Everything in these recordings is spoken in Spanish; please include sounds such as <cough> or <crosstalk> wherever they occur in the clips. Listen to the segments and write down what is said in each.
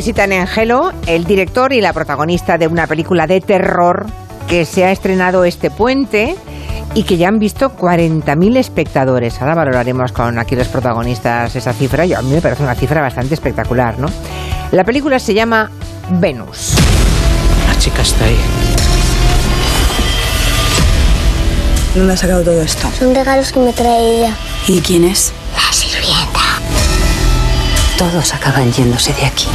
Visitan en Gelo el director y la protagonista de una película de terror que se ha estrenado este puente y que ya han visto 40.000 espectadores. Ahora valoraremos con aquí los protagonistas esa cifra. Yo, a mí me parece una cifra bastante espectacular, ¿no? La película se llama Venus. La chica está ahí. ¿Dónde ha sacado todo esto? Son regalos que me trae ella. ¿Y quién es? La sirvienta. Todos acaban yéndose de aquí.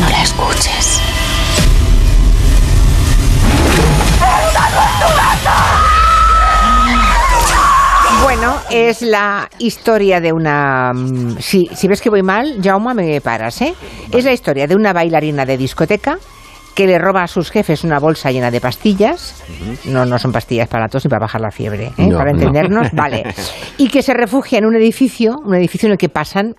No la escuches. Bueno, es la historia de una... mm, Si, si ves que voy mal, Jaume, me paras, ¿eh? Es la historia de una bailarina de discoteca que le roba a sus jefes una bolsa llena de pastillas. No, no son pastillas para la tos ni para bajar la fiebre, ¿eh? No, para no. entendernos, vale. <laughs> Y que se refugia en un edificio, un edificio en el que pasan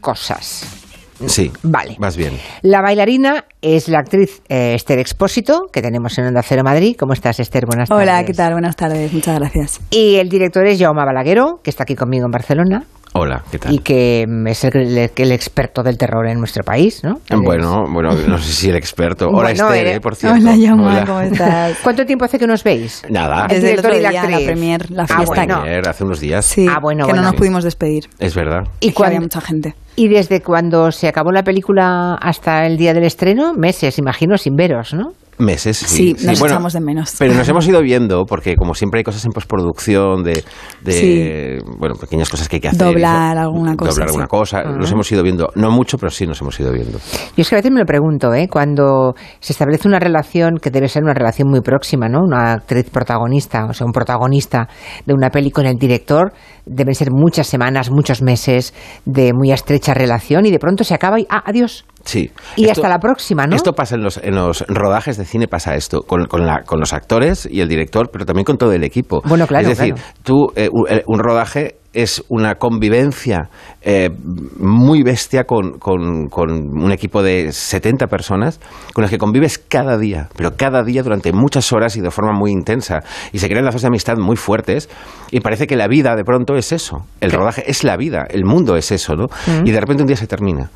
cosas. Sí, Vale. vas bien. La bailarina es la actriz eh, Esther Expósito, que tenemos en Onda Cero Madrid. ¿Cómo estás, Esther? Buenas tardes. Hola, ¿qué tal? Buenas tardes, muchas gracias. Y el director es Jaume Balaguero, que está aquí conmigo en Barcelona Hola, ¿qué tal? y que es el, el- el experto del terror en nuestro país, ¿no? Bueno, bueno, no sé si el experto. Hola, Bueno, Esther, eh, por cierto. Hola, Yama, Hola. ¿cómo estás? <laughs> ¿Cuánto tiempo hace que nos veis? Nada. El Desde el director otro y la día, la premier, la Ah, fiesta. bueno. Ayer, hace unos días. Sí, Ah, bueno, que bueno. no nos pudimos despedir. Es verdad. ¿Y, que cuán- había mucha gente. y desde cuando se acabó la película hasta el día del estreno, meses, imagino, sin veros, ¿no? Meses, sí. Sí, nos echamos de menos. Pero nos hemos ido viendo, porque como siempre hay cosas en postproducción, de, de bueno, pequeñas cosas que hay que hacer. Doblar eso, alguna cosa, Doblar alguna sí. cosa. Nos hemos ido viendo, no mucho, pero sí nos hemos ido viendo. Yo es que a veces me lo pregunto, ¿eh? Cuando se establece una relación que debe ser una relación muy próxima, ¿no? Una actriz protagonista, o sea, un protagonista de una peli con el director, deben ser muchas semanas, muchos meses de muy estrecha relación y de pronto se acaba y, ah, adiós. Sí. Y hasta la próxima, ¿no? Esto pasa en los, en los rodajes de cine, pasa esto, con, con, la- con los actores y el director, pero también con todo el equipo. Bueno, claro, Es decir, claro. tú, eh, un, eh, un rodaje es una convivencia eh, muy bestia con, con- con un equipo de 70 personas con las que convives cada día, pero cada día durante muchas horas y de forma muy intensa. Y se crean lazos de amistad muy fuertes y parece que la vida de pronto es eso. El rodaje es la vida, el mundo es eso, ¿no? Mm. Y de repente un día se termina.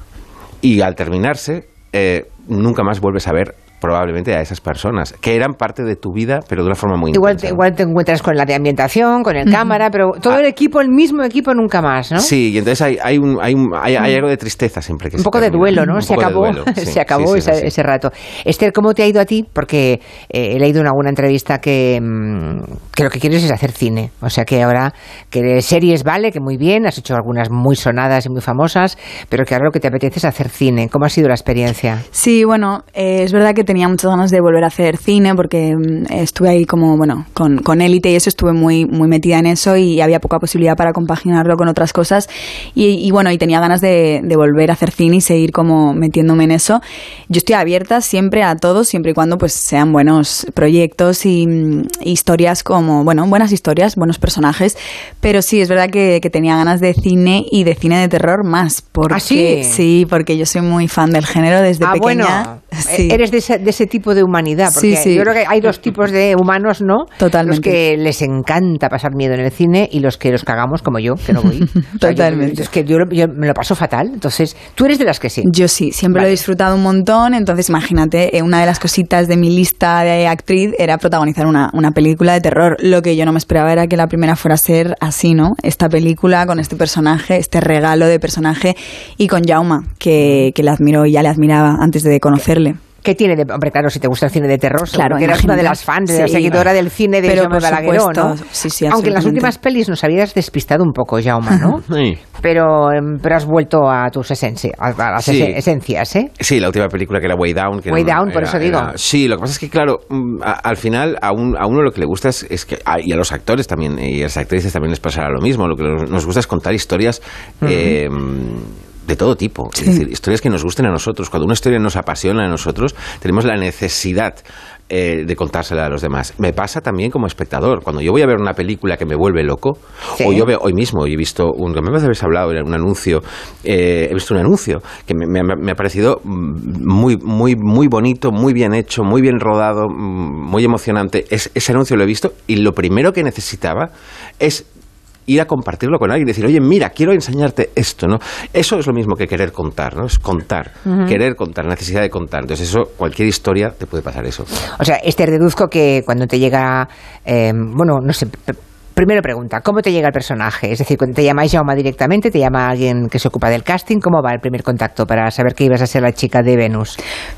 Y al terminarse, eh, nunca más vuelves a ver probablemente a esas personas, que eran parte de tu vida, pero de una forma muy Igual intensa. te, igual te encuentras con la de ambientación, con el cámara, pero todo Ah. el equipo, el mismo equipo nunca más, ¿no? Sí, y entonces hay, hay, un, hay, un- hay, hay algo de tristeza siempre que Un se poco de duelo, ¿no? Un Se poco de acabó, duelo, <laughs> sí, se acabó sí, sí, ese, sí. ese rato. Esther, ¿cómo te ha ido a ti? Porque eh, he leído en alguna entrevista que, mm, que lo que quieres es hacer cine. O sea que ahora, que series vale, que muy bien, has hecho algunas muy sonadas y muy famosas, pero que ahora lo que te apetece es hacer cine. ¿Cómo ha sido la experiencia? Sí, bueno, eh, es verdad que tenía muchas ganas de volver a hacer cine porque mm, estuve ahí como, bueno, con, con élite y eso estuve muy, muy metida en eso y había poca posibilidad para compaginarlo con otras cosas y, y bueno, y tenía ganas de, de volver a hacer cine y seguir como metiéndome en eso. Yo estoy abierta siempre a todo, siempre y cuando pues sean buenos proyectos y mm, historias como, bueno, buenas historias, buenos personajes, pero sí, es verdad que, que tenía ganas de cine y de cine de terror más, porque ¿Ah, sí? sí, porque yo soy muy fan del género desde ah, pequeña. bueno, Sí. eres de de ese tipo de humanidad, porque Sí, sí. yo creo que hay dos tipos de humanos, ¿no? Totalmente. Los que les encanta pasar miedo en el cine y los que los cagamos como yo, que no voy. <laughs> O sea, yo- Totalmente. es que yo, yo me lo paso fatal, entonces tú eres de las que sí. Yo sí, siempre lo he disfrutado un montón, entonces imagínate, eh, una de las cositas de mi lista de actriz era protagonizar una, una película de terror. Lo que yo no me esperaba era que la primera fuera a ser así, ¿no? Esta película con este personaje, este regalo de personaje y con Jauma, que, que le admiro y ya le admiraba antes de conocerle. ¿Qué tiene de.? Hombre, claro, si te gusta el cine de terror, Claro, que eras una de las fans, de la seguidora del cine de Jaume Balagueró, ¿no? sí, sí, Aunque en las últimas pelis nos habías despistado un poco, Jaume, ¿no? <laughs> Sí. pero, em, pero has vuelto a tus esencias, a a las Sí. ese- esencias, ¿eh? Sí, la última película que era Way Down. Que Way era- Down, por era- eso digo. era- sí, lo que pasa es que, claro, mm, a- al final a, un- a uno lo que le gusta es, es que, a- y a los actores también, y a las actrices también les pasará lo mismo, lo que nos nos gusta es contar historias eh, de todo tipo, es decir, historias que nos gusten a nosotros. Cuando una historia nos apasiona a nosotros, tenemos la necesidad eh, de contársela a los demás. Me pasa también como espectador. Cuando yo voy a ver una película que me vuelve loco, Sí. o yo veo hoy mismo, he visto un, que me habéis hablado, un anuncio, eh, he visto un anuncio que me, me ha- me ha parecido mm, muy, muy, muy bonito, muy bien hecho, muy bien rodado, mm, muy emocionante. Es- ese anuncio lo he visto y lo primero que necesitaba es ir a compartirlo con alguien, decir, oye, mira, quiero enseñarte esto, ¿no? Eso es lo mismo que querer contar, ¿no? Es contar, querer contar, necesidad de contar. Entonces, eso, cualquier historia te puede pasar eso. O sea, este deduzco que cuando te llega, eh, bueno, no sé, p- primero pregunta, ¿cómo te llega el personaje? Es decir, cuando te llamáis Jauma directamente, te llama alguien que se ocupa del casting, ¿cómo va el primer contacto para saber que ibas a ser la chica de Venus?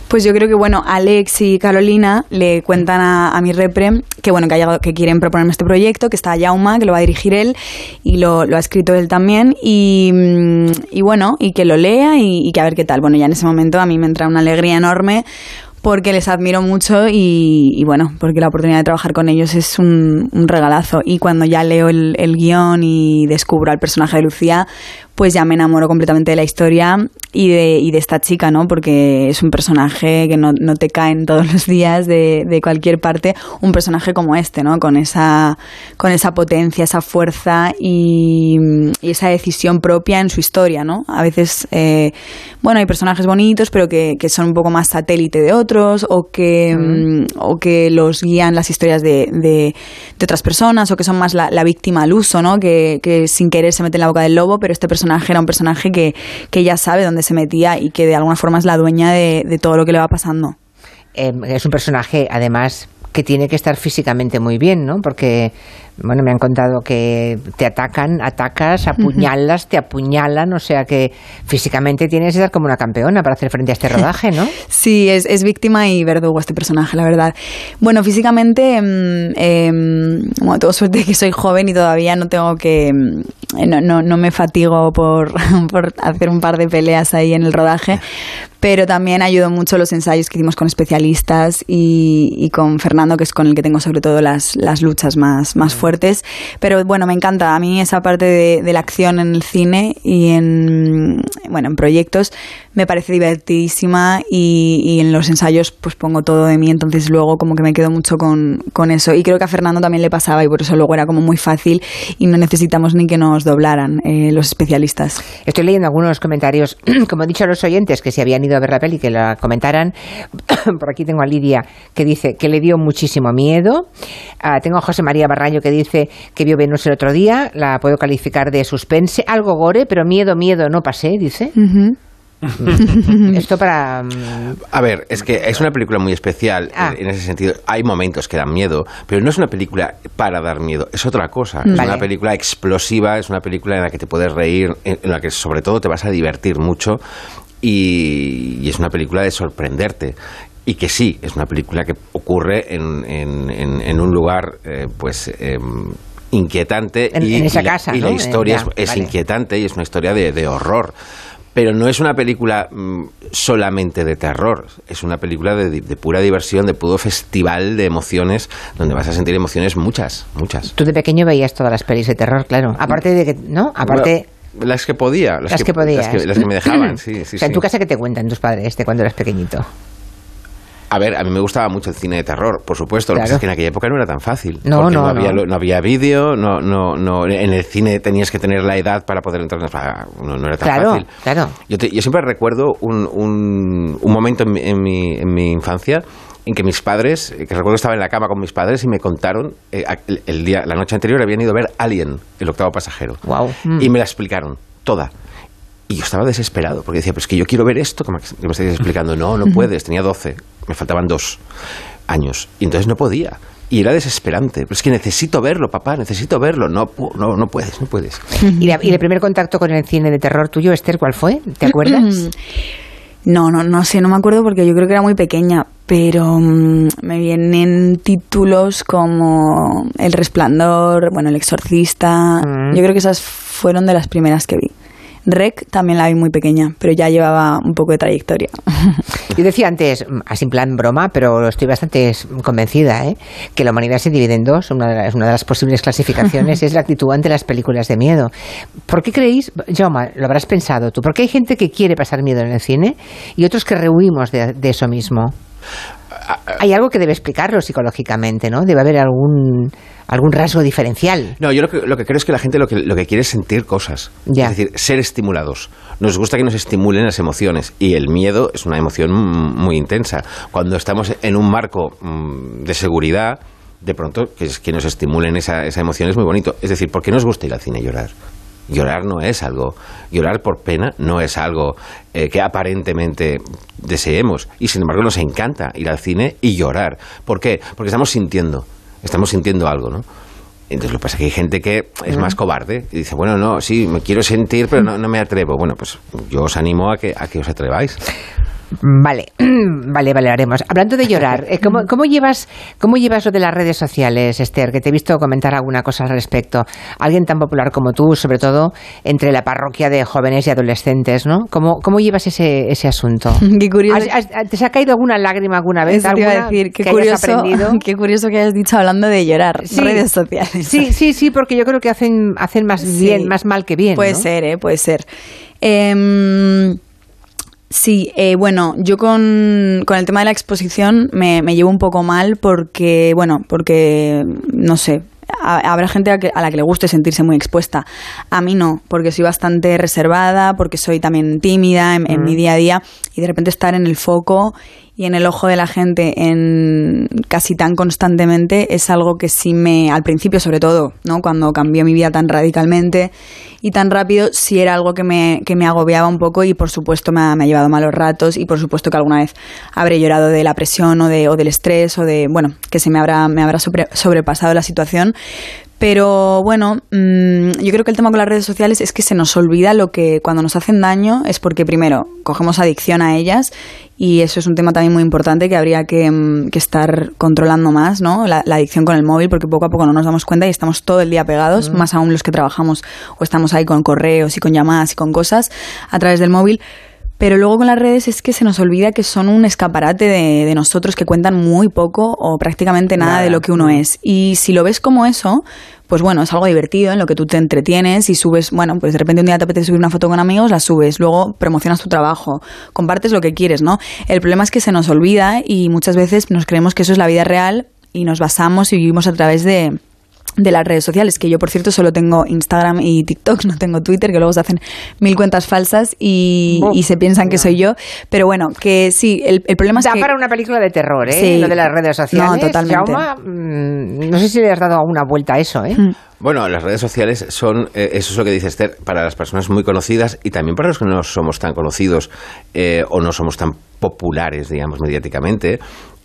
Pues yo creo que, bueno, Alex y Carolina le cuentan a, mi repre que, bueno, que, ha que quieren proponerme este proyecto, que está Jauma, que lo va a dirigir él y lo, ha escrito él también. Y, mm, y bueno, y que lo lea y, y que a ver qué tal. Bueno, ya en ese momento a mí me entra una alegría enorme porque les admiro mucho y, y bueno, porque la oportunidad de trabajar con ellos es un, un regalazo. Y cuando ya leo el, el guion y descubro al personaje de Lucía, pues ya me enamoro completamente de la historia y de, y de esta chica, ¿no? Porque es un personaje que no, no te caen todos <laughs> los días de, de cualquier parte, un personaje como este, ¿no? Con esa, con esa potencia, esa fuerza y, y esa decisión propia en su historia, ¿no? A veces, eh, bueno, hay personajes bonitos, pero que, que son un poco más satélite de otros o que, mm, o que los guían las historias de, de, de otras personas o que son más la, la víctima al uso, ¿no? Que, que sin querer se mete en la boca del lobo, pero este personaje era un personaje que, que ya sabe dónde se metía y que de alguna forma es la dueña de, de todo lo que le va pasando. Eh, es un personaje, además, que tiene que estar físicamente muy bien, ¿no? Porque, bueno, me han contado que te atacan, atacas, apuñalas, te apuñalan, o sea que físicamente tienes que estar como una campeona para hacer frente a este rodaje, ¿no? <laughs> Sí, es, es víctima y verdugo este personaje, la verdad. Bueno, físicamente, mm, em, bueno, tengo suerte que soy joven y todavía no tengo que. mm, No, no, no me fatigo por, <laughs> por hacer un par de peleas ahí en el rodaje, pero también ayudó mucho los ensayos que hicimos con especialistas y, y con Fernando, que es con el que tengo sobre todo las, las luchas más, más fuertes. Pero bueno, me encanta a mí esa parte de, de la acción en el cine y en, bueno, en proyectos me parece divertidísima y, y en los ensayos pues pongo todo de mí, entonces luego como que me quedo mucho con, con eso. Y creo que a Fernando también le pasaba y por eso luego era como muy fácil y no necesitamos ni que nos doblaran eh, los especialistas. Estoy leyendo algunos comentarios, <clears throat> como he dicho a los oyentes que se habían ido a ver la peli, que la comentaran. <clears throat> Por aquí tengo a Lidia que dice que le dio muchísimo miedo. Ah, tengo a José María Barraño que dice que vio Venus el otro día. La puedo calificar de suspense, algo gore, pero miedo, miedo no pasé, dice. Esto para... mm, A ver, es que es una película muy especial Ah. en ese sentido. Hay momentos que dan miedo, pero no es una película para dar miedo, es otra cosa. Es una película explosiva, es una película en la que te puedes reír, en en la que sobre todo te vas a divertir mucho y, y es una película de sorprenderte. Y que sí, es una película que ocurre en, en- en- en un lugar, eh, pues... em, inquietante En- y, esa y la- casa, y la historia Ya, es, es vale. inquietante y es una historia de, de horror pero no es una película mm, solamente de terror, es una película de, de pura diversión, de puro festival de emociones, donde vas a sentir emociones muchas, muchas. Tú de pequeño veías todas las pelis de terror, claro. Aparte de que, ¿no? Aparte... Bueno, las que podía, las, Las que podías. Las que, las que me dejaban, <clears throat> sí, sí, o sea, en sí. tu casa, ¿qué te cuentan tus padres de cuando eras pequeñito? A ver, a mí me gustaba mucho el cine de terror, por supuesto. Lo que es que en aquella época no era tan fácil. No, porque no, había, no. lo- no había vídeo, no, no, no, en el cine tenías que tener la edad para poder entrar. No, no era tan Claro, fácil. claro. Yo, te- yo siempre recuerdo un, un, un momento en mi, en, mi, en mi infancia en que mis padres, eh, que recuerdo que estaba en la cama con mis padres y me contaron, eh, el, el día, la noche anterior habían ido a ver Alien, el octavo pasajero. Mm. Y me la explicaron toda. Y yo estaba desesperado, porque decía, pero es que yo quiero ver esto que me, que me estáis explicando. No, no puedes, tenía 12, me faltaban dos años. Y entonces no podía. Y era desesperante. Pero es que necesito verlo, papá, necesito verlo. No, no, no puedes, no puedes. <laughs> ¿Y, la- y el primer contacto con el cine de terror tuyo, Esther, cuál fue? ¿Te acuerdas? <clears throat> No, no, no sé, no me acuerdo porque yo creo que era muy pequeña, pero mm, me vienen títulos como El Resplandor, bueno, El Exorcista. Mm. Yo creo que esas fueron de las primeras que vi. Rec también la vi muy pequeña, pero ya llevaba un poco de trayectoria. <laughs> Yo decía antes, así en plan broma, pero estoy bastante convencida, ¿eh? que la humanidad se divide en dos. Una de, las, una de las posibles clasificaciones <laughs> es la actitud ante las películas de miedo. ¿Por qué creéis, Jaume, lo habrás pensado tú, porque hay gente que quiere pasar miedo en el cine y otros que rehuimos de, de eso mismo? Hay algo que debe explicarlo psicológicamente, ¿no? Debe haber algún, algún rasgo diferencial. No, yo lo que, lo que creo es que la gente lo que, lo que quiere es sentir cosas. Ya. Es decir, ser estimulados. Nos gusta que nos estimulen las emociones. Y el miedo es una emoción muy intensa. Cuando estamos en un marco mm, de seguridad, de pronto, que, es, que nos estimulen esa, esa emoción es muy bonito. Es decir, ¿por qué nos gusta ir al cine a llorar? Llorar no es algo, llorar por pena no es algo eh, que aparentemente deseemos. Y sin embargo nos encanta ir al cine y llorar. ¿Por qué? Porque estamos sintiendo, estamos sintiendo algo, ¿no? Entonces lo que pasa es que hay gente que es más cobarde y dice, bueno, no, sí, me quiero sentir, pero no, no me atrevo. Bueno, pues yo os animo a que, a que os atreváis. Vale, <clears throat> vale, vale, haremos. Hablando de llorar, eh, ¿cómo, cómo llevas, ¿cómo llevas lo de las redes sociales, Esther? Que te he visto comentar alguna cosa al respecto. Alguien tan popular como tú, sobre todo entre la parroquia de jóvenes y adolescentes, ¿no? ¿Cómo, cómo llevas ese, ese asunto? <laughs> Qué curioso. ¿Has- has- ¿Te se ha caído alguna lágrima alguna vez? Eso te iba a ¿Alguna decir, qué que curioso, aprendido? <laughs> qué curioso que hayas dicho hablando de llorar. Sí. Redes sociales. Sí, sí, sí, porque yo creo que hacen, hacen más Sí. bien, más mal que bien. Puede ¿no? ser, ¿eh? Puede ser. Em, sí, eh, bueno, yo con, con el tema de la exposición me, me llevo un poco mal porque, bueno, porque, no sé, ha- habrá gente a, que- a la que le guste sentirse muy expuesta. A mí no, porque soy bastante reservada, porque soy también tímida en, en mi día a día y de repente estar en el foco y en el ojo de la gente en casi tan constantemente es algo que sí me al principio sobre todo no cuando cambió mi vida tan radicalmente y tan rápido sí era algo que me, que me agobiaba un poco y por supuesto me ha, me ha llevado malos ratos y por supuesto que alguna vez habré llorado de la presión o, de, o del estrés o de bueno que se me habrá me habrá sobre- sobrepasado la situación pero bueno, mm, yo creo que el tema con las redes sociales es que se nos olvida lo que cuando nos hacen daño es porque primero cogemos adicción a ellas y eso es un tema también muy importante que habría que, mm, que estar controlando más, ¿no? La, la adicción con el móvil porque poco a poco no nos damos cuenta y estamos todo el día pegados, más aún los que trabajamos o estamos ahí con correos y con llamadas y con cosas a través del móvil. Pero luego con las redes es que se nos olvida que son un escaparate de, de nosotros que cuentan muy poco o prácticamente nada, Nada. de lo que uno es. Y si lo ves como eso, pues bueno, es algo divertido en lo que tú te entretienes y subes, bueno, pues de repente un día te apetece subir una foto con amigos, la subes, luego promocionas tu trabajo, compartes lo que quieres, ¿no? El problema es que se nos olvida y muchas veces nos creemos que eso es la vida real y nos basamos y vivimos a través de de las redes sociales, que yo por cierto solo tengo Instagram y TikTok, <laughs> no tengo Twitter, que luego se hacen mil cuentas falsas y, se piensan que soy yo. Pero bueno, que sí, el, el problema es Da que... para una película de terror, ¿eh? Sí. Lo de las redes sociales. No, totalmente. Jaume, mm, no sé si le has dado alguna vuelta a eso, ¿eh? Mm. Bueno, las redes sociales son, eh, eso es lo que dice Esther, para las personas muy conocidas y también para los que no somos tan conocidos eh, o no somos tan populares, digamos, mediáticamente.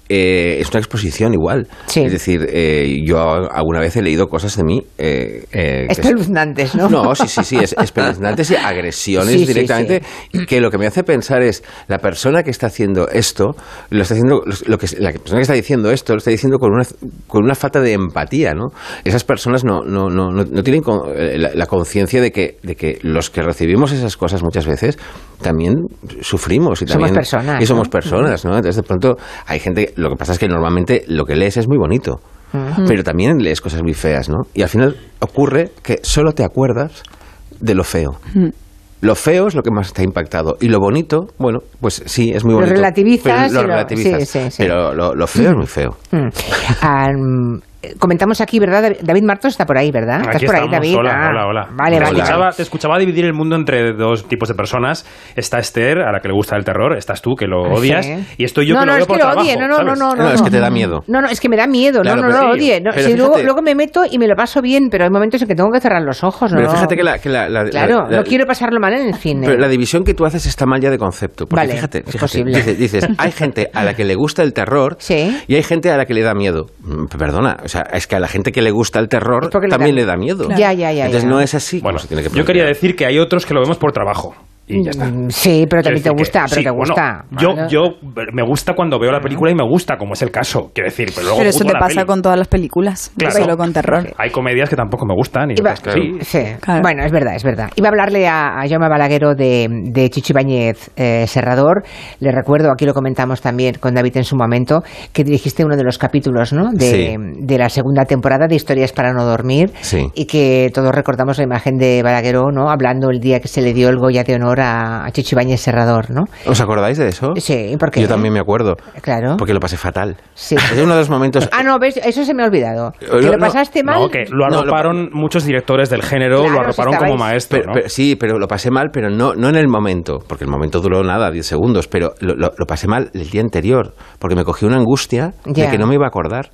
Eh, es una exposición igual. Sí. Es decir, eh, yo alguna vez he leído cosas de mí. eh, eh, Espeluznantes, ¿no? No, sí, sí, sí, es <laughs> espeluznantes y agresiones Sí, sí, directamente. Y que lo que me hace pensar es, la persona que está haciendo esto, lo está haciendo, lo que, la persona que está diciendo esto, lo está diciendo con una, con una falta de empatía, ¿no? Esas personas no, no, no, no, tienen con- eh, la, la conciencia de que, de que los que recibimos esas cosas muchas veces también sufrimos. Y Somos también, personas, Y somos ¿no? personas, ¿no? Entonces, de pronto, hay gente, lo que pasa es que normalmente lo que lees es muy bonito. Pero también lees cosas muy feas, ¿no? Y al final ocurre que solo te acuerdas de lo feo. Lo feo es lo que más te ha impactado. Y lo bonito, bueno, pues sí, es muy Lo bonito. relativizas pero lo relativizas. sí, sí, sí. Pero lo, lo feo es muy feo. Mm. <laughs> Ah, comentamos aquí, ¿verdad? David- Martos está por ahí, ¿verdad? ¿Estás por ahí. David? Hola, Ah, hola, hola. Vale, te, vale. escuchaba, te escuchaba dividir el mundo entre dos tipos de personas. Está Esther, a la que le gusta el terror. Estás tú, que lo odias. Sí. Y estoy yo, no, que no, lo veo es por que lo trabajo, odie, no, no, no, ¿sabes? no, No, es que te da miedo. No, no, es que me da miedo, Claro, no, no, no, odie. No, pero si luego, me meto y me lo paso bien, pero hay momentos en que tengo que cerrar los ojos, ¿no? Pero fíjate que la... que la- la- Claro, la- no quiero pasarlo mal en el cine. Pero la división que tú haces está mal ya de concepto. Porque Vale, fíjate, es fíjate posible. dices, dices, <laughs> hay gente a la que le gusta el terror Sí. y hay gente a la que le da miedo. Mm, Perdona, o sea, es que a la gente que le gusta el terror le también da- le da miedo. Ya, ya, ya, Entonces ya. no es así. como Bueno, se tiene que yo quería decir que hay otros que lo vemos por trabajo. Y ya está. Mm, Sí, pero también te gusta, que- pero sí, te bueno, gusta. yo, yo me gusta cuando veo la película y me gusta, como es el caso. Quiero decir, pero luego Pero eso te la pasa peli. con todas las películas, no Claro. solo con terror. Hay comedias que tampoco me gustan y Iba- otras que sí. Sí, Claro. bueno, es verdad, es verdad. Iba a hablarle a, a Jaume Balaguero de, de Chichi Bañez eh, Serrador. Le recuerdo, aquí lo comentamos también con David en su momento, que dirigiste uno de los capítulos ¿no? de, Sí. de la segunda temporada de Historias para no dormir Sí. y que todos recordamos la imagen de Balaguero ¿no? hablando el día que se le dio el Goya de Honor a, a Chicho Ibáñez Serrador, ¿no? ¿Os acordáis de eso? Sí, porque Yo también me acuerdo. Claro. Porque lo pasé fatal. Sí. <laughs> Es uno de los momentos... Ah, no, ves, eso se me ha olvidado. Eh, ¿Que lo no, pasaste mal? No, que lo No, lo- arroparon muchos directores del género, Claro, lo si arroparon como maestro, Pero- ¿no? pero- sí, pero lo pasé mal, pero no, no en el momento, porque el momento duró nada, 10 segundos, pero lo, lo- lo pasé mal el día anterior, porque me cogí una angustia Ya. de que no me iba a acordar,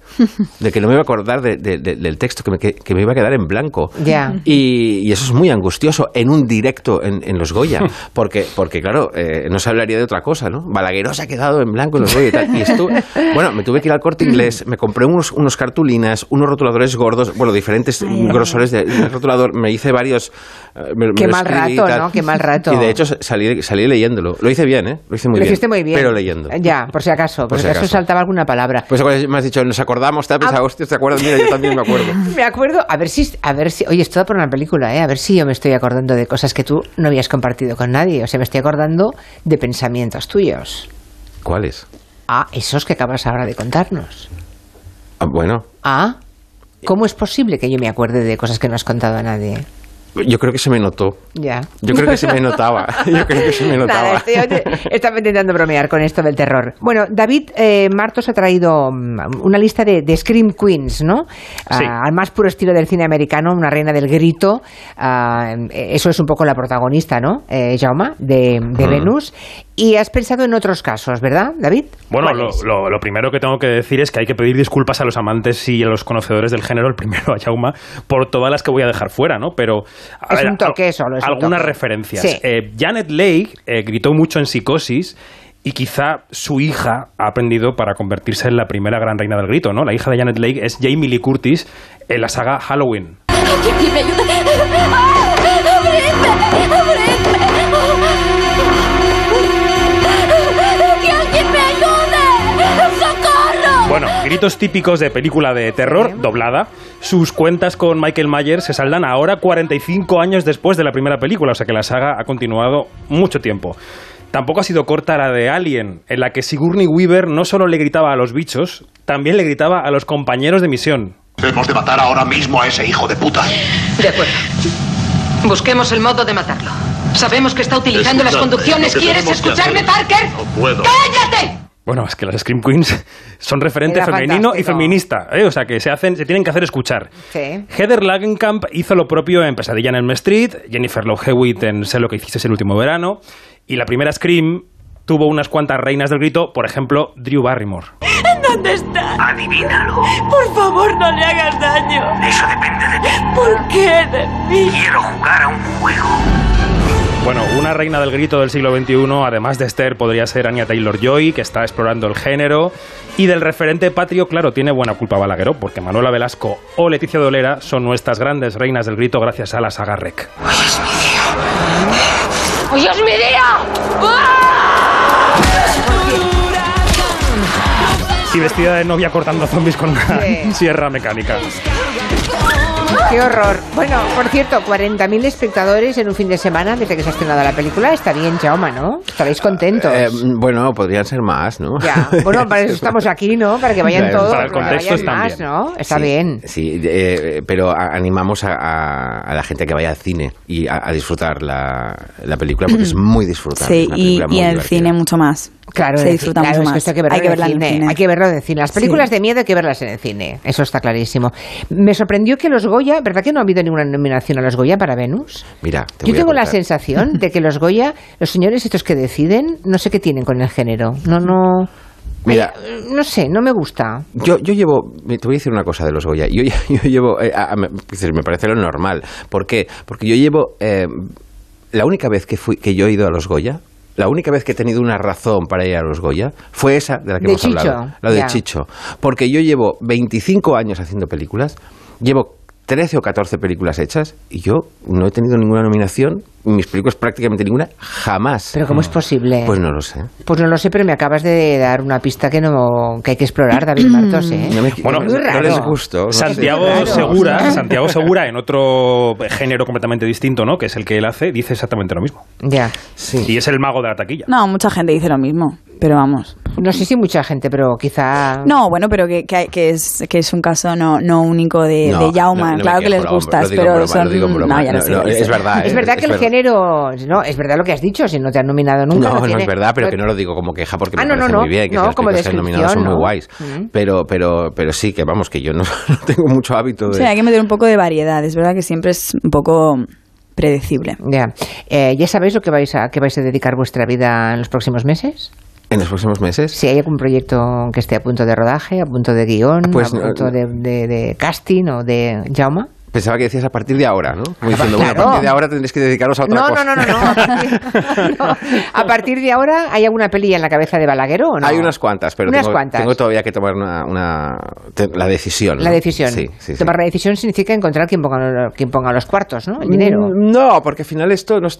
de que no me iba a acordar de- de- de- del texto, que me, que, que me iba a quedar en blanco. Ya. Y, y eso es muy angustioso en un directo en, en Los Goya, porque, porque claro, eh, no se hablaría de otra cosa, ¿no? Balagueró se ha quedado en blanco en Los y tal. Y esto, <laughs> bueno, me tuve que ir al corte inglés, me compré unos, unos cartulinas, unos rotuladores gordos, bueno, diferentes grosores de, de rotulador, me hice varios... eh, me- me Qué lo mal y rato, tal. ¿no? Qué mal rato. Y de hecho salí, salí leyéndolo. Lo hice bien, ¿eh? Lo hice muy Lo bien. hiciste muy bien. Pero leyendo. Ya, por si acaso, por, Por si acaso acaso. saltaba alguna palabra. Pues me has dicho, nos acordamos, te has pensado, hostia, ¿te acuerdas? Mira, yo también me acuerdo. <laughs> Me acuerdo, a ver si, a ver si, oye, es todo por una película, ¿eh? A ver si yo me estoy acordando de cosas que tú no habías compartido con nadie. O sea, me estoy acordando de pensamientos tuyos. ¿Cuáles? Ah, esos que acabas ahora de contarnos. Ah, bueno, Ah, ¿cómo es posible que yo me acuerde de cosas que no has contado a nadie? Yo creo que se me notó. Ya. Yo creo que se me notaba. <laughs> <laughs> Yo creo que se me notaba. Nada, estoy, estaba intentando bromear con esto del terror. Bueno, David eh, Martos ha traído mm, una lista de, de Scream Queens, ¿no? Sí. Ah, al más puro estilo del cine americano, una reina del grito. Ah, eso es un poco la protagonista, ¿no? Eh, Jaume, de, de Venus. Y has pensado en otros casos, ¿verdad, David? Bueno, lo, ¿Cuáles? lo- lo primero que tengo que decir es que hay que pedir disculpas a los amantes y a los conocedores del género, el primero a Jauma, por todas las que voy a dejar fuera, ¿no? Pero a Es ver, un toque al- solo, es un algunas toque. referencias. Sí. Eh, Janet Leigh eh, gritó mucho en Psicosis y quizá su hija ha aprendido para convertirse en la primera gran reina del grito, ¿no? La hija de Janet Leigh es Jamie Lee Curtis en la saga Halloween. ¡Que alguien me ayude! ¡Ah! Gritos típicos de película de terror, doblada. Sus cuentas con Michael Myers se saldan ahora 45 años después de la primera película, o sea que la saga ha continuado mucho tiempo. Tampoco ha sido corta la de Alien, en la que Sigourney Weaver no solo le gritaba a los bichos, también le gritaba a los compañeros de misión. Hemos de matar ahora mismo a ese hijo de puta. De acuerdo. Busquemos el modo de matarlo. Sabemos que está utilizando las conducciones. ¿Quieres escucharme, Parker? No puedo. ¡Cállate! Bueno, es que las Scream Queens son referente Era femenino y feminista, ¿eh? o sea que se hacen, se tienen que hacer escuchar. Sí. Heather Langenkamp hizo lo propio en Pesadilla en Elm Street, Jennifer Love Hewitt en Sé lo que hiciste el último verano, y la primera Scream tuvo unas cuantas reinas del grito, por ejemplo, Drew Barrymore. ¿Dónde está? Adivínalo. Por favor, no le hagas daño. Eso depende de ti. ¿Por qué de mí? Quiero jugar a un juego. Bueno, una reina del grito del siglo XXI, además de Esther, podría ser Anya Taylor-Joy, que está explorando el género. Y del referente patrio, claro, tiene buena culpa Balagueró, porque Manuela Velasco o Leticia Dolera son nuestras grandes reinas del grito gracias a la saga Rec. ¡Hoy es mi día! Y vestida de novia cortando zombies con una Sí. sierra mecánica. Qué horror. Bueno, por cierto, 40.000 espectadores en un fin de semana desde que se ha estrenado la película. Está bien, Jaume, ¿no? Estaréis contentos. Eh, bueno, podrían ser más, ¿no? Ya, bueno, <laughs> para eso estamos aquí, ¿no? Para que vayan todos, para el para que contexto vayan están más, bien. ¿no? Está Sí, bien. Sí, eh, pero a- animamos a, a- a la gente a que vaya al cine y a, a disfrutar la, la película porque es muy disfrutable. Sí, es una y, película muy y en el divertida. cine mucho más. Claro, se en el disfruta claro, mucho es que más. hay que verlo, hay que en verla el en el cine. cine. Hay que verlo en el cine. Las películas Sí. de miedo hay que verlas en el cine. Eso está clarísimo. Me sorprendió que los Goya, ¿verdad que no ha habido ninguna nominación a los Goya para Venus? Mira, te Yo voy a tengo la sensación de que los Goya, los señores estos que deciden, no sé qué tienen con el género. No, no. <laughs> Mira, Ay, no sé, no me gusta. Yo, yo llevo, te voy a decir una cosa de los Goya. Yo, <laughs> yo llevo, eh, a- a- me parece lo normal. ¿Por qué? Porque yo llevo, eh, la única vez que, fui, que yo he ido a los Goya, la única vez que he tenido una razón para ir a los Goya fue esa de la que De hemos Chicho, hablado, la de ya. Chicho. Porque yo llevo 25 años haciendo películas, llevo 13 o 14 películas hechas y yo no he tenido ninguna nominación, mis películas prácticamente ninguna, jamás. Pero ¿cómo es posible? Pues no lo sé. Pues no lo sé, pero me acabas de dar una pista que no que hay que explorar, David Martos, ¿eh? No me- Bueno, no- muy no raro. les gustó. no. Santiago raro. Segura, <laughs> Santiago Segura, en otro género completamente distinto, ¿no? Que es el que él hace, dice exactamente lo mismo. Ya. Sí. Y es el mago de la taquilla. No, mucha gente dice lo mismo. Pero vamos. No sé si mucha gente, pero quizá... No, bueno, pero que, que, hay- que es, que es un caso no, no único de, No, de Jaume. no, no me claro que les gustas, pero son... es verdad. Es verdad que el verdad. género... No, es verdad lo que has dicho, si no te han nominado nunca. No, no, tiene- es verdad, pero no- que no lo digo como queja porque Ah, me parece no. muy bien, que No, como que han nominado son descripción, muy ¿no? guays. Mm. Pero, pero, pero sí, que vamos, que yo <laughs> no, tengo mucho hábito de... Sí, hay que meter un poco de variedad. Es verdad que siempre es un poco predecible. Ya. Eh, ¿Ya sabéis lo que vais a, que vais a dedicar vuestra vida en los próximos meses? En los próximos meses... Si hay algún proyecto que esté a punto de rodaje, a punto de guion, Pues, a punto no- de, de- de casting o de Jauma. Pensaba que decías a partir de ahora, ¿no? Como diciendo, bueno, a partir de ahora tendréis que dedicaros a otra No, cosa. no, no, no, no. A partir, <laughs> <laughs> no. A partir de ahora, ¿hay alguna peli en la cabeza de Balaguer o no? Hay unas cuantas, pero Unas tengo, cuantas. tengo todavía que tomar una, una- la decisión. ¿no? La decisión. Sí, sí, sí. Tomar la decisión significa encontrar quien ponga, quien ponga los cuartos, ¿no? El dinero. Mm, No, porque al final esto no, es-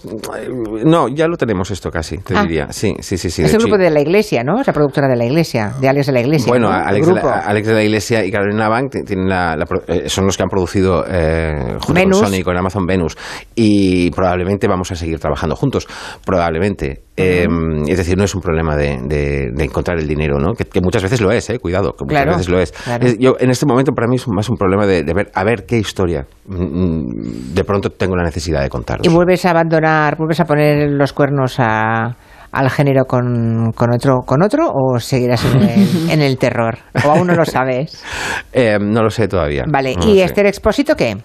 no, ya lo tenemos esto casi, te Ah. diría. Sí, sí, sí, sí. es el grupo de la iglesia, ¿no? Es la productora de la iglesia, de Alex de la iglesia. Bueno, ¿no? Alex, de la, Alex de la Iglesia y Carolina Bank tienen la, la eh, son los que han producido eh, junto Venus. con Sony con Amazon Venus y probablemente vamos a seguir trabajando juntos, probablemente. Eh, es decir, no es un problema de, de- de encontrar el dinero, ¿no? Que, que muchas veces lo es, eh, cuidado, que muchas Claro, veces lo es. claro. Es- Yo en este momento para mí es más un problema de, de ver a ver qué historia mm, de pronto tengo la necesidad de contaros. ¿Y vuelves a abandonar, vuelves a poner los cuernos a- al género con, con otro con otro o seguirás en el, <laughs> en el terror? ¿O aún no lo sabes? Eh, no lo sé todavía. Vale, no ¿y. Esther Expósito qué?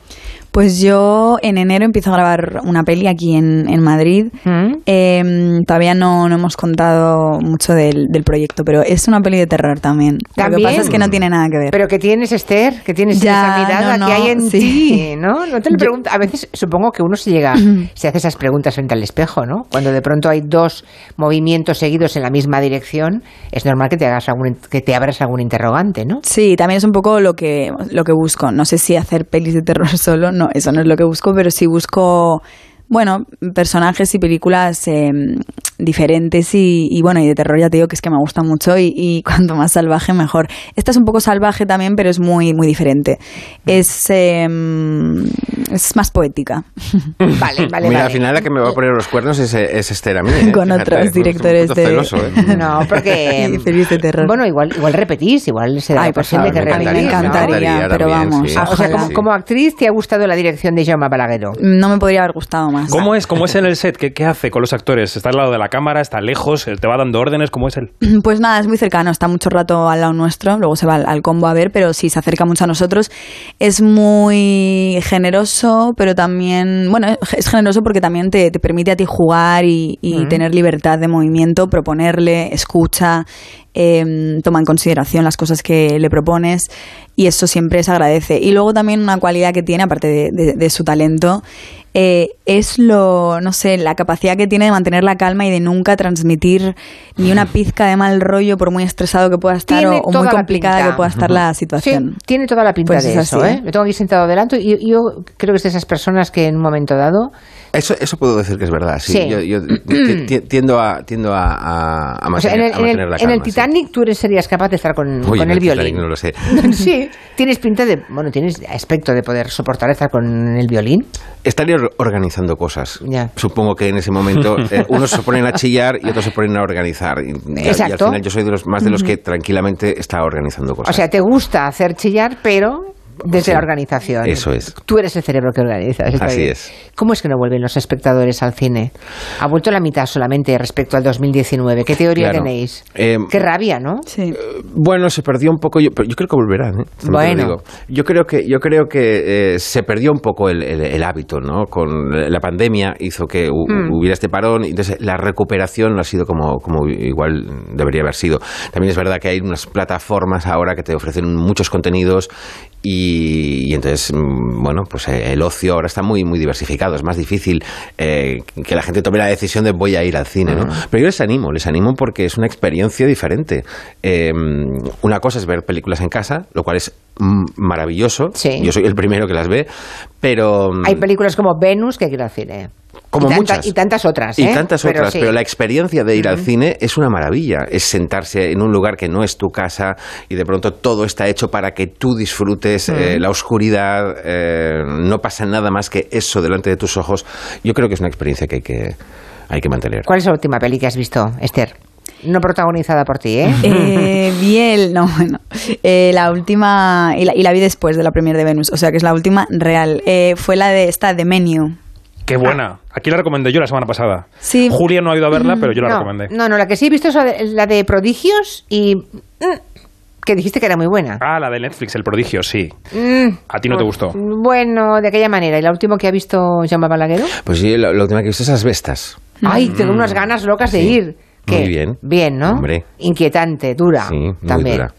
Pues yo en enero empiezo a grabar una peli aquí en, en Madrid. ¿Mm? Eh, todavía no, no hemos contado mucho del, del proyecto, pero es una peli de terror también. Lo que pasa es que no tiene nada que ver. ¿Pero qué tienes, Esther? ¿Qué tienes Ya, esa mirada no, que hay en sí. ti? ¿no? No te lo pregunto. A veces supongo que uno se llega, <clears throat> se hace esas preguntas frente al espejo, ¿no? Cuando de pronto hay dos movimientos seguidos en la misma dirección, es normal que te hagas algún, que te abras algún interrogante, ¿no? Sí, también es un poco lo que, lo que busco. No sé si hacer pelis de terror <laughs> solo, no, eso no es lo que busco, pero sí busco, bueno, personajes y películas eh, diferentes y, y, bueno, y de terror ya te digo que es que me gusta mucho y, y <laughs> cuanto más salvaje mejor. Esta es un poco salvaje también, pero es muy, muy diferente. Es, eh, es más poética. <laughs> Vale, vale, Mira, vale. al final la que me va a poner los cuernos es, es Esther a mí. <laughs> ¿eh? Con Fíjate, otros directores de- celoso, ¿eh? No, porque... De terror. Bueno, igual, igual repetís, igual se da Ay, la por posible que mí me repetís, ¿no? encantaría, pero también, vamos, sí. Ah, o sea, como, como actriz, ¿te ha gustado la dirección de Jaume Balagueró? No me podría haber gustado más. ¿Cómo es? ¿Cómo es en el set? ¿Qué, qué hace con los actores? ¿Está al lado de la cámara? ¿Está lejos? ¿Te va dando órdenes? ¿Cómo es él? <clears throat> Pues nada, es muy cercano, está mucho rato al lado nuestro, luego se va al, al combo a ver, pero sí, se acerca mucho a nosotros. Es muy generoso, pero también, bueno, es generoso porque también te, te permite a ti jugar y, y tener libertad de movimiento, proponerle, escucha, eh, toma en consideración las cosas que le propones y eso siempre se agradece. Y luego también una cualidad que tiene, aparte de, de- de su talento, eh, es lo, no sé, la capacidad que tiene de mantener la calma y de nunca transmitir ni una pizca de mal rollo por muy estresado que pueda estar Tiene o, muy complicada que pueda estar la Sí, situación. tiene toda la pinta Pues de es eso, así, ¿eh? ¿eh? Lo tengo aquí sentado delante y yo, creo que es de esas personas que en un momento dado Eso, eso puedo decir que es verdad, sí. Sí. Yo, yo ti- ti- tiendo a, tiendo a, a, a O sea, mantener, en el, a en la en el calma, sí. Titanic tú serías capaz de estar con, Uy, con el, el Titanic violín. no lo sé. <laughs> sí, tienes pinta de, bueno, tienes aspecto de poder soportar estar con el violín. Estaría or- organizando cosas. Ya. Supongo que en ese momento <laughs> eh, unos se ponen a chillar y otros se ponen a organizar. Y, al- y al Exacto. final yo soy de los más de los que tranquilamente está organizando cosas. O sea, te gusta hacer chillar, pero desde Sí, la organización. eso es. Tú eres el cerebro que organiza. está Así bien. es. ¿Cómo es que no vuelven los espectadores al cine? Ha vuelto la mitad solamente respecto al 2019. ¿Qué teoría Claro. tenéis? Eh, Qué rabia, ¿no? Sí. Bueno, se perdió un poco, yo, pero yo creo que volverán. ¿eh? Bueno. digo. Yo creo que, yo creo que eh, se perdió un poco el, el- el hábito, ¿no? Con la pandemia hizo que hu- Hmm. hubiera este parón, y entonces la recuperación no ha sido como, como igual debería haber sido. También es verdad que hay unas plataformas ahora que te ofrecen muchos contenidos y, y entonces, mm, bueno, pues eh, el ocio ahora está muy, muy diversificado. Es más difícil eh, que la gente tome la decisión de voy a ir al cine, ¿no? Pero yo les animo, les animo porque es una experiencia diferente. Eh, una cosa es ver películas en casa, lo cual es maravilloso. Sí. Yo soy el primero que las ve, pero... mm, Hay películas como Venus que hay que ir al cine. como y tanta- muchas. Y tantas otras. Y ¿eh? tantas Pero otras, sí. pero la experiencia de ir al cine es una maravilla. Es sentarse en un lugar que no es tu casa y de pronto todo está hecho para que tú disfrutes eh, la oscuridad. eh, no pasa nada más que eso delante de tus ojos. Yo creo que es una experiencia que hay que, hay que mantener. ¿Cuál es la última peli que has visto, Esther? No protagonizada por ti, ¿eh? <laughs> Eh, vi el, no, bueno, eh, la última, y la, y la vi después de la premier de Venus, o sea que es la última real. Eh, fue la de esta, de Menu. Qué buena. Aquí la recomendé yo la semana pasada. Sí. Julia no ha ido a verla, pero yo la no, recomendé. no, no, la que sí he visto es la de, la de Prodigios y... mm, que dijiste que era muy buena. Ah, la de Netflix, El Prodigio, sí. Mm, ¿A ti no te gustó? Bueno, de aquella manera. ¿Y la última que ha visto Jaume Balagueró? Pues sí, la, la última que he visto es Asbestas. Ay, tengo unas ganas locas de Mm. Ir. ¿Qué? Muy bien. Bien, ¿no? Hombre. Inquietante, dura. Sí, muy también. dura.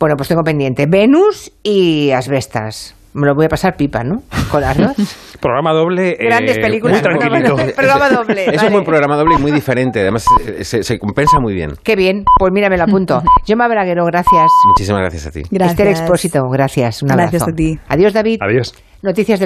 Bueno, pues tengo pendiente Venus y Asbestas. Me lo voy a pasar pipa, ¿no? Con las dos. <laughs> Programa doble. eh, Grandes películas. Muy tranquilito. Programa doble. Es vale. un buen programa doble y muy diferente. Además, eh, se, se compensa muy bien. Qué bien. Pues mira, me lo apunto. <laughs> Jaume Balagueró, gracias. Muchísimas gracias a ti. Gracias. Esther Expósito, gracias. Un abrazo. Gracias a ti. Adiós, David. Adiós. Noticias de